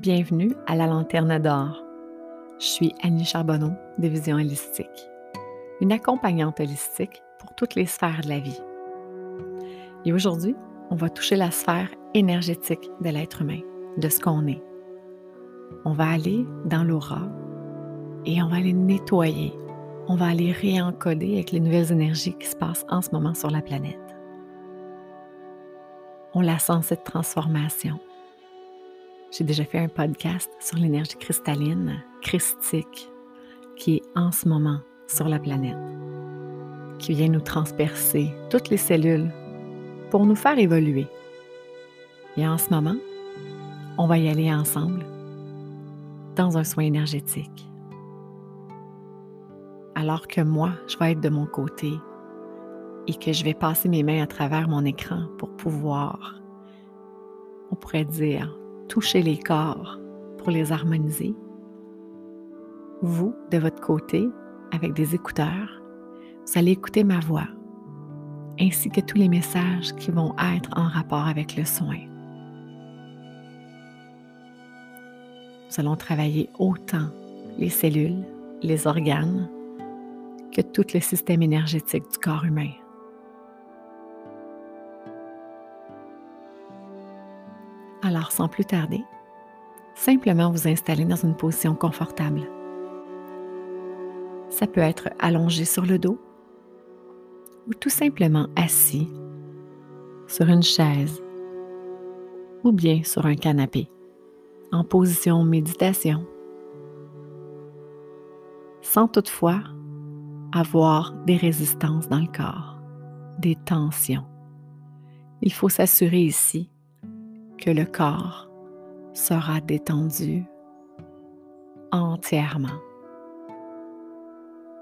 Bienvenue à la Lanterne d'Or. Je suis Annie Charbonneau de Vision Holistique, une accompagnante holistique pour toutes les sphères de la vie. Et aujourd'hui, on va toucher la sphère énergétique de l'être humain, de ce qu'on est. On va aller dans l'aura et on va aller nettoyer. On va aller réencoder avec les nouvelles énergies qui se passent en ce moment sur la planète. On la sent cette transformation j'ai déjà fait un podcast sur l'énergie cristalline, christique, qui est en ce moment sur la planète, qui vient nous transpercer toutes les cellules pour nous faire évoluer. Et en ce moment, on va y aller ensemble dans un soin énergétique. Alors que moi, je vais être de mon côté et que je vais passer mes mains à travers mon écran pour pouvoir, on pourrait dire, toucher les corps pour les harmoniser. Vous, de votre côté, avec des écouteurs, vous allez écouter ma voix, ainsi que tous les messages qui vont être en rapport avec le soin. Nous allons travailler autant les cellules, les organes, que tout le système énergétique du corps humain. Alors, sans plus tarder, simplement vous installer dans une position confortable. Ça peut être allongé sur le dos ou tout simplement assis sur une chaise ou bien sur un canapé en position méditation sans toutefois avoir des résistances dans le corps, des tensions. Il faut s'assurer ici que le corps sera détendu entièrement.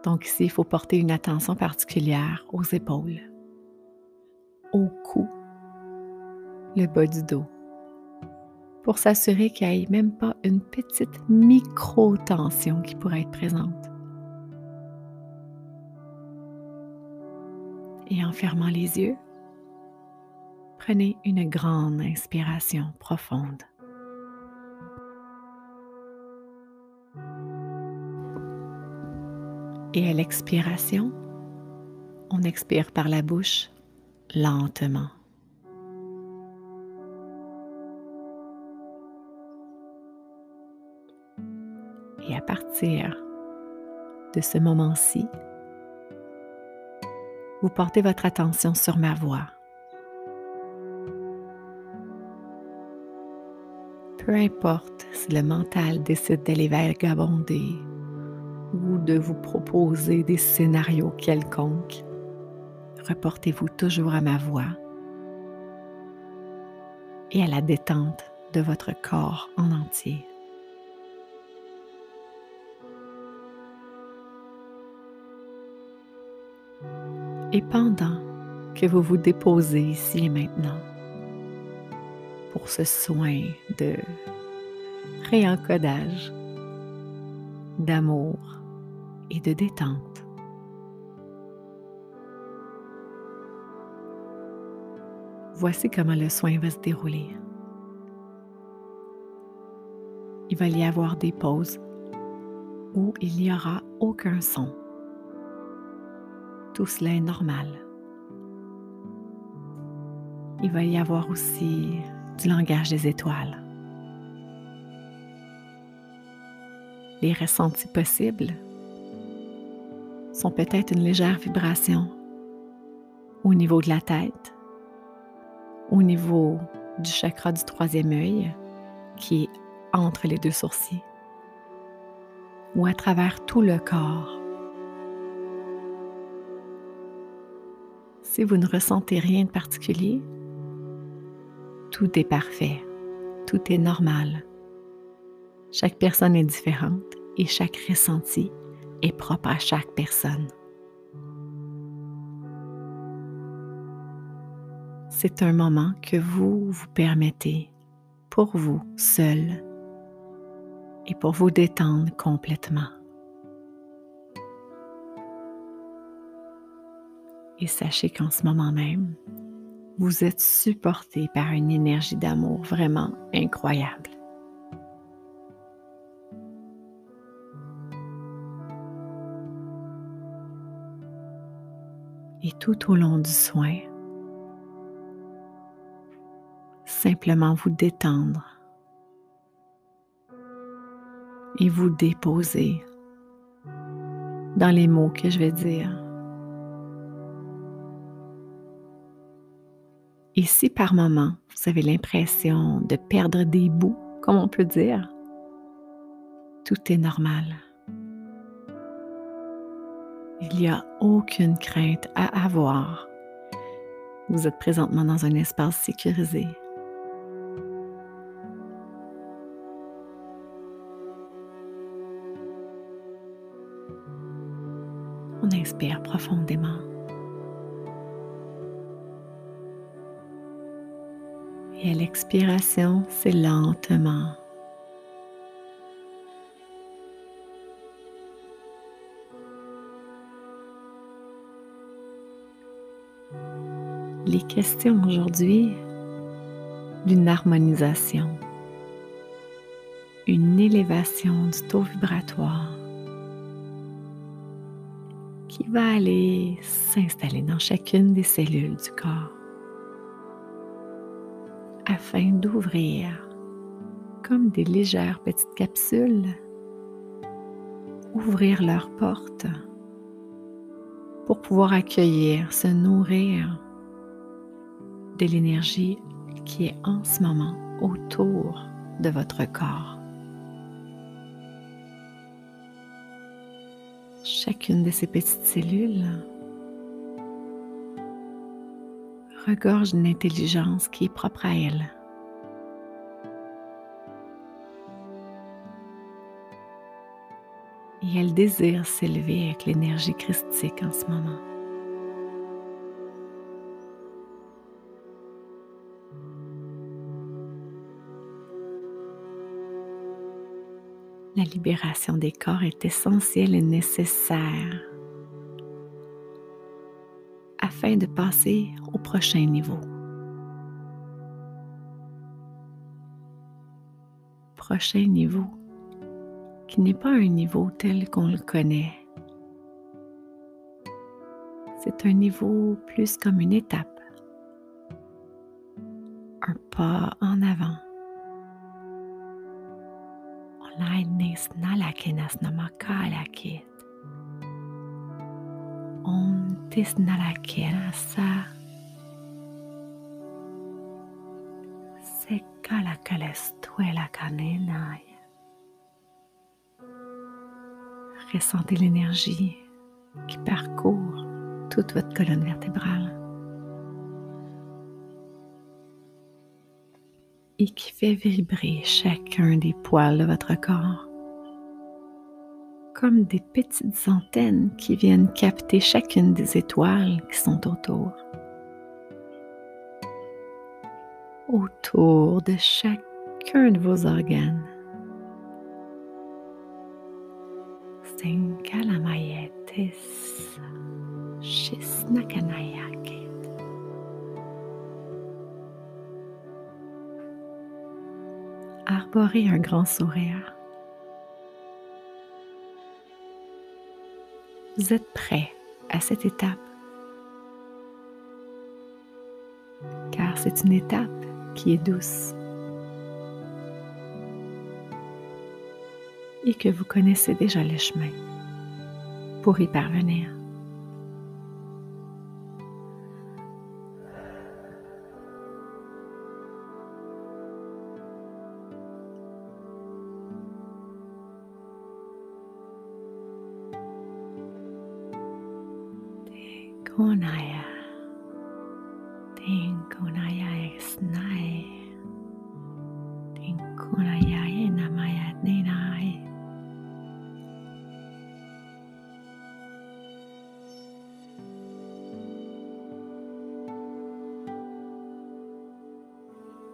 Donc ici, il faut porter une attention particulière aux épaules, au cou, le bas du dos, pour s'assurer qu'il n'y ait même pas une petite micro-tension qui pourrait être présente. Et en fermant les yeux, Prenez une grande inspiration profonde. Et à l'expiration, on expire par la bouche lentement. Et à partir de ce moment-ci, vous portez votre attention sur ma voix. Peu importe si le mental décide d'aller vagabonder ou de vous proposer des scénarios quelconques, reportez-vous toujours à ma voix et à la détente de votre corps en entier. Et pendant que vous vous déposez ici et maintenant, pour ce soin de réencodage, d'amour et de détente. Voici comment le soin va se dérouler. Il va y avoir des pauses où il n'y aura aucun son. Tout cela est normal. Il va y avoir aussi du langage des étoiles. Les ressentis possibles sont peut-être une légère vibration au niveau de la tête, au niveau du chakra du troisième œil qui est entre les deux sourcils, ou à travers tout le corps. Si vous ne ressentez rien de particulier, tout est parfait, tout est normal. Chaque personne est différente et chaque ressenti est propre à chaque personne. C'est un moment que vous vous permettez pour vous seul et pour vous détendre complètement. Et sachez qu'en ce moment même, vous êtes supporté par une énergie d'amour vraiment incroyable. Et tout au long du soin, simplement vous détendre et vous déposer dans les mots que je vais dire. Et si par moment vous avez l'impression de perdre des bouts, comme on peut dire, tout est normal. Il n'y a aucune crainte à avoir. Vous êtes présentement dans un espace sécurisé. On inspire profondément. Et à l'expiration, c'est lentement. Les questions aujourd'hui d'une harmonisation, une élévation du taux vibratoire qui va aller s'installer dans chacune des cellules du corps afin d'ouvrir comme des légères petites capsules, ouvrir leurs portes pour pouvoir accueillir, se nourrir de l'énergie qui est en ce moment autour de votre corps. Chacune de ces petites cellules regorge d'une intelligence qui est propre à elle. Et elle désire s'élever avec l'énergie christique en ce moment. La libération des corps est essentielle et nécessaire afin de passer au prochain niveau. Prochain niveau qui n'est pas un niveau tel qu'on le connaît. C'est un niveau plus comme une étape, un pas en avant. Tisnalakerasa la kanenai. Ressentez l'énergie qui parcourt toute votre colonne vertébrale. Et qui fait vibrer chacun des poils de votre corps comme des petites antennes qui viennent capter chacune des étoiles qui sont autour. Autour de chacun de vos organes. Arborez un grand sourire. Vous êtes prêt à cette étape? Car c'est une étape qui est douce et que vous connaissez déjà le chemin pour y parvenir.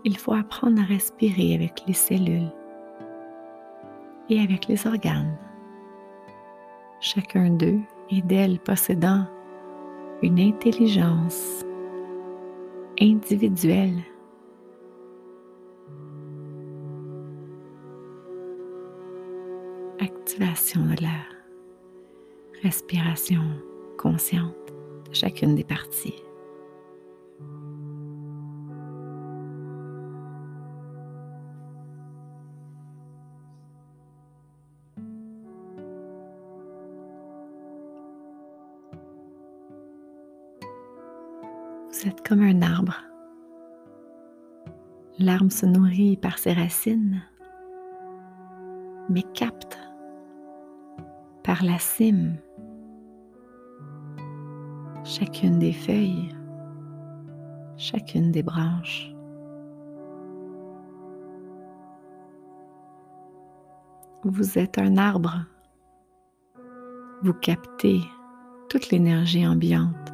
Il faut apprendre à respirer avec les cellules et avec les organes. Chacun d'eux et d'elles possédant une intelligence individuelle. Activation de la respiration consciente chacune des parties. Vous êtes comme un arbre. L'arbre se nourrit par ses racines, mais capte par la cime chacune des feuilles, chacune des branches. Vous êtes un arbre. Vous captez toute l'énergie ambiante.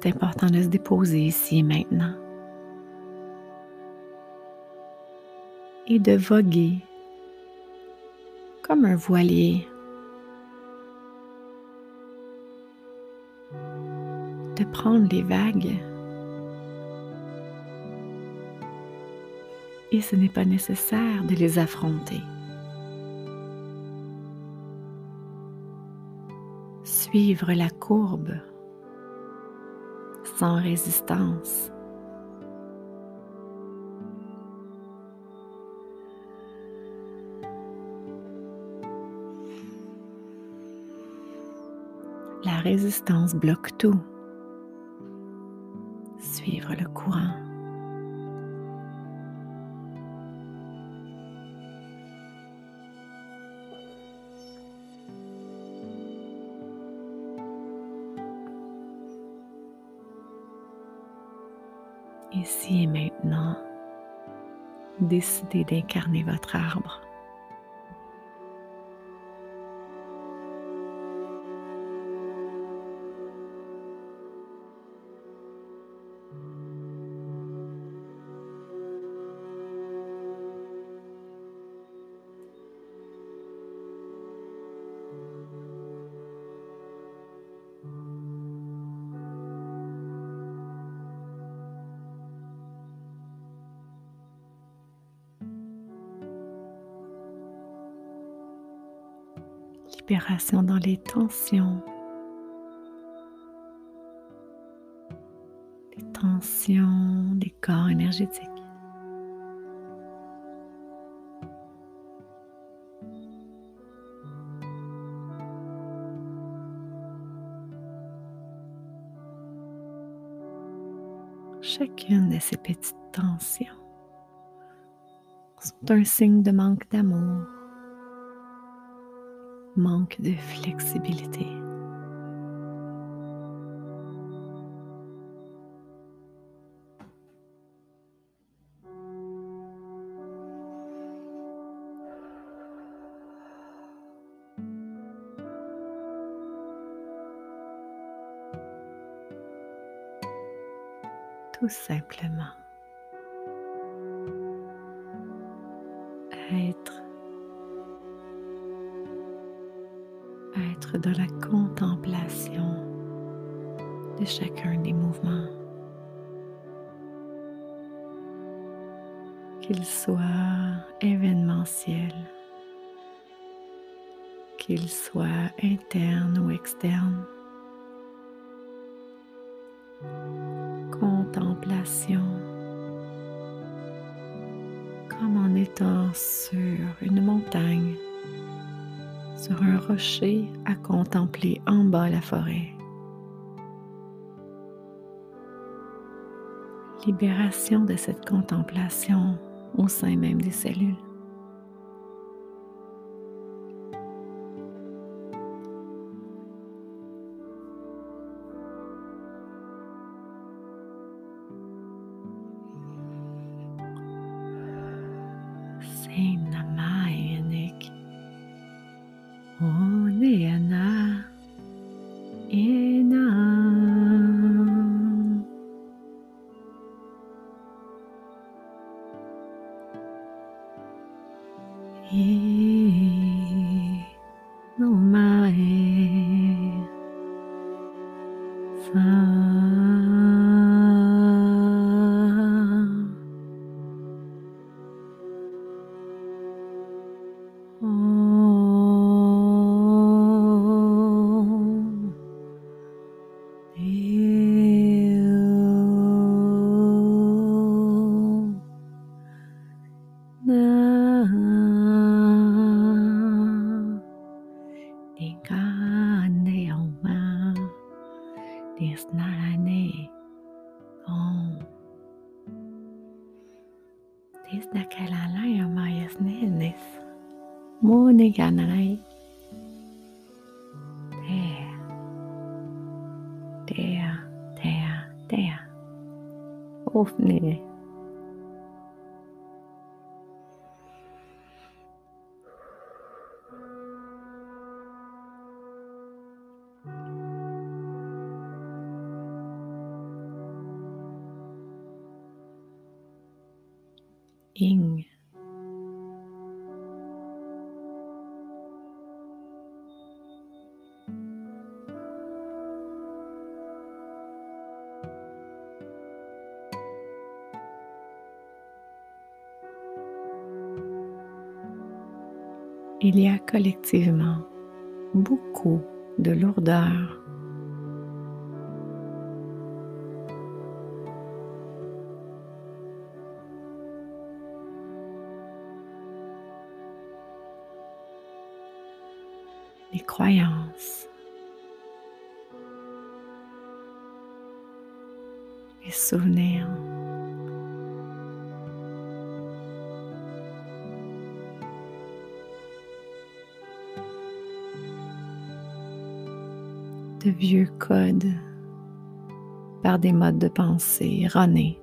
est important de se déposer ici et maintenant. Et de voguer comme un voilier, de prendre les vagues. Et ce n'est pas nécessaire de les affronter. Suivre la courbe sans résistance. La résistance bloque tout. Suivre le courant. Décidez d'incarner votre arbre. Dans les tensions. Les tensions des corps énergétiques. Chacune de ces petites tensions sont un signe de manque d'amour, manque de flexibilité. Tout simplement être être dans la contemplation de chacun des mouvements. Qu'ils soient événementiels, qu'ils soient internes ou externes. Contemplation comme en étant sur à contempler en bas la forêt. Libération de cette contemplation au sein même des cellules. nästinnar här, nej. Oh. Tisnä kelalla ja majas niinnis. Muunikanana il y a collectivement beaucoup de lourdeur. Les croyances, les souvenirs. Vieux codes par des modes de pensée erronés.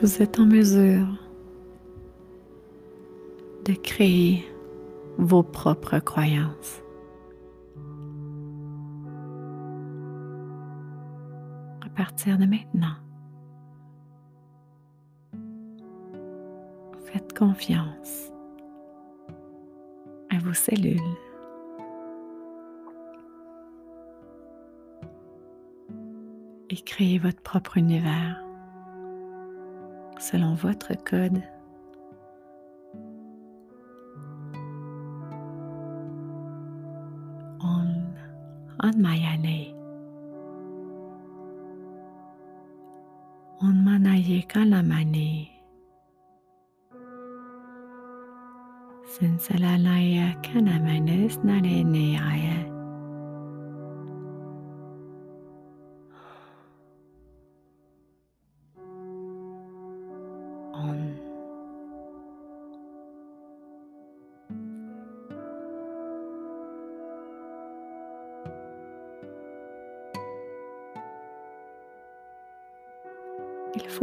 Vous êtes en mesure de créer vos propres croyances. À partir de maintenant, faites confiance à vos cellules. Et créez votre propre univers selon votre code.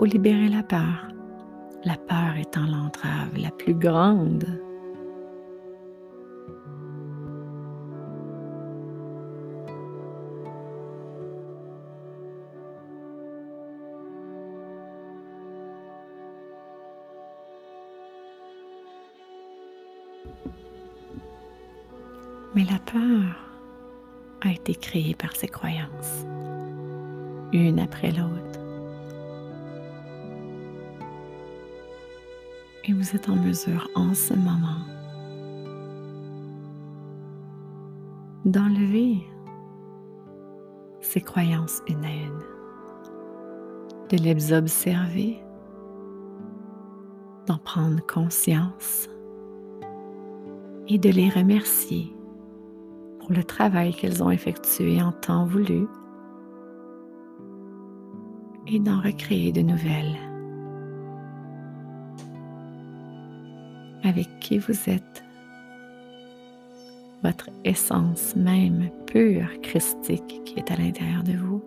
Libérer la peur, la peur étant l'entrave la plus grande. Mais la peur a été créée par ses croyances, une après l'autre. Et vous êtes en mesure en ce moment d'enlever ces croyances une de les observer, d'en prendre conscience et de les remercier pour le travail qu'elles ont effectué en temps voulu et d'en recréer de nouvelles avec qui vous êtes, votre essence même pure christique qui est à l'intérieur de vous.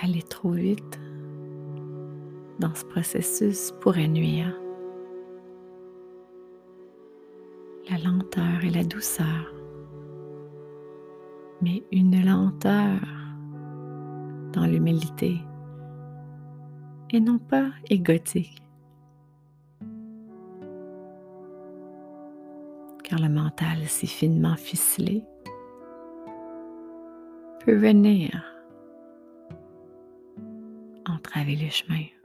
aller trop vite dans ce processus pourrait nuire. La douceur, mais une lenteur dans l'humilité et non pas égotique. Car le mental si finement ficelé peut venir entraver le chemin.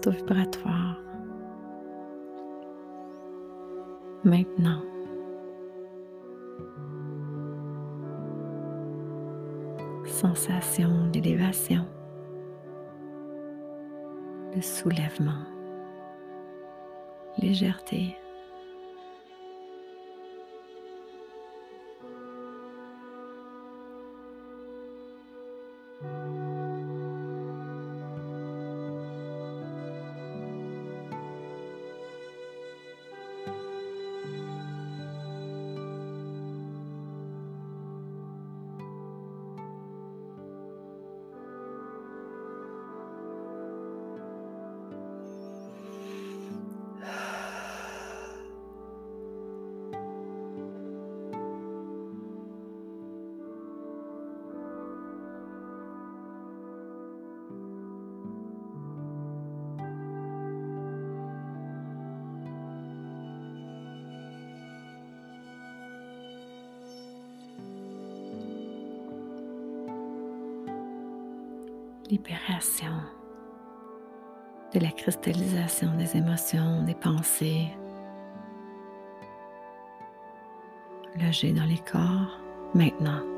Taux vibratoire. Maintenant, sensation d'élévation, de soulèvement, légèreté. Libération de la cristallisation des émotions, des pensées, logées dans les corps maintenant.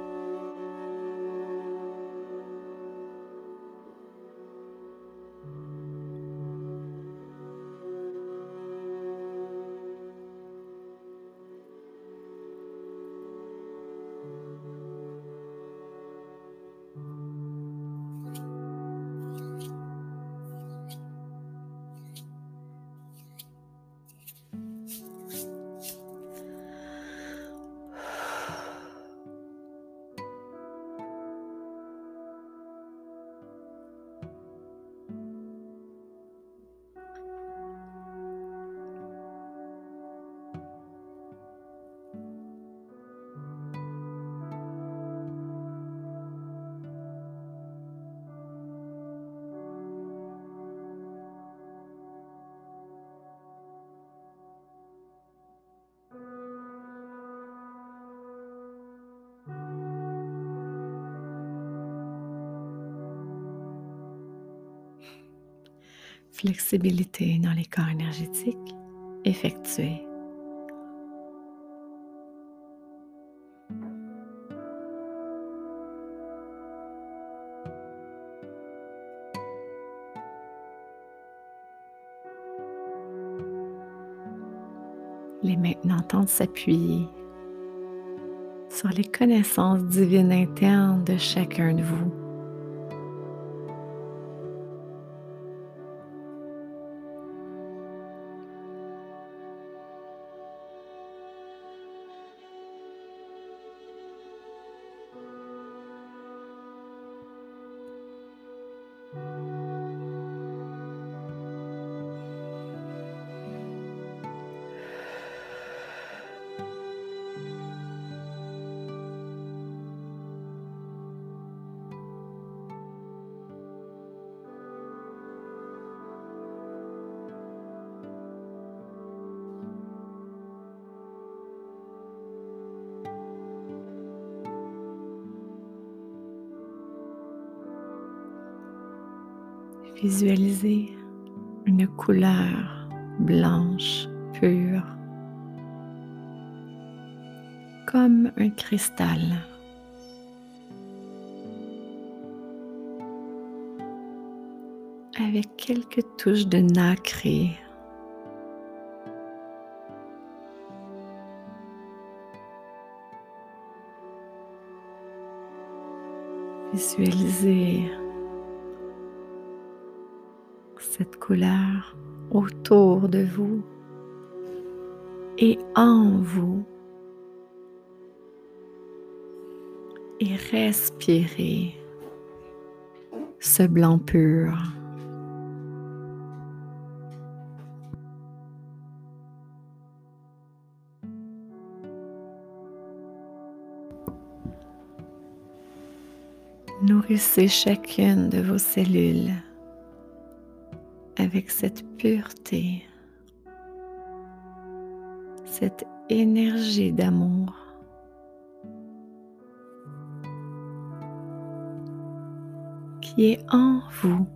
Flexibilité dans les corps énergétiques effectués. Les maintenant de s'appuyer sur les connaissances divines internes de chacun de vous. Visualisez une couleur blanche pure comme un cristal. avec quelques touches de nacré. Visualisez cette couleur autour de vous et en vous. Et respirez ce blanc pur. Nourrissez chacune de vos cellules avec cette pureté, cette énergie d'amour. qui est en vous.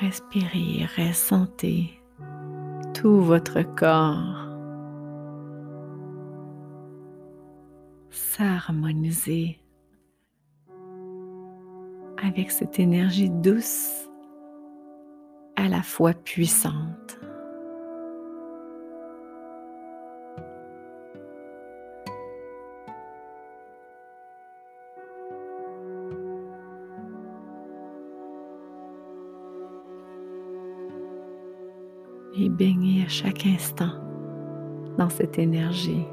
Respirez, ressentez tout votre corps s'harmoniser avec cette énergie douce à la fois puissante. et baigner à chaque instant dans cette énergie.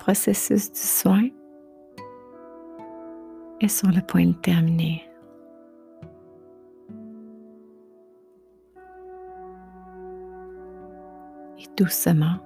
Processus du soin est sur le point de terminer. Et doucement,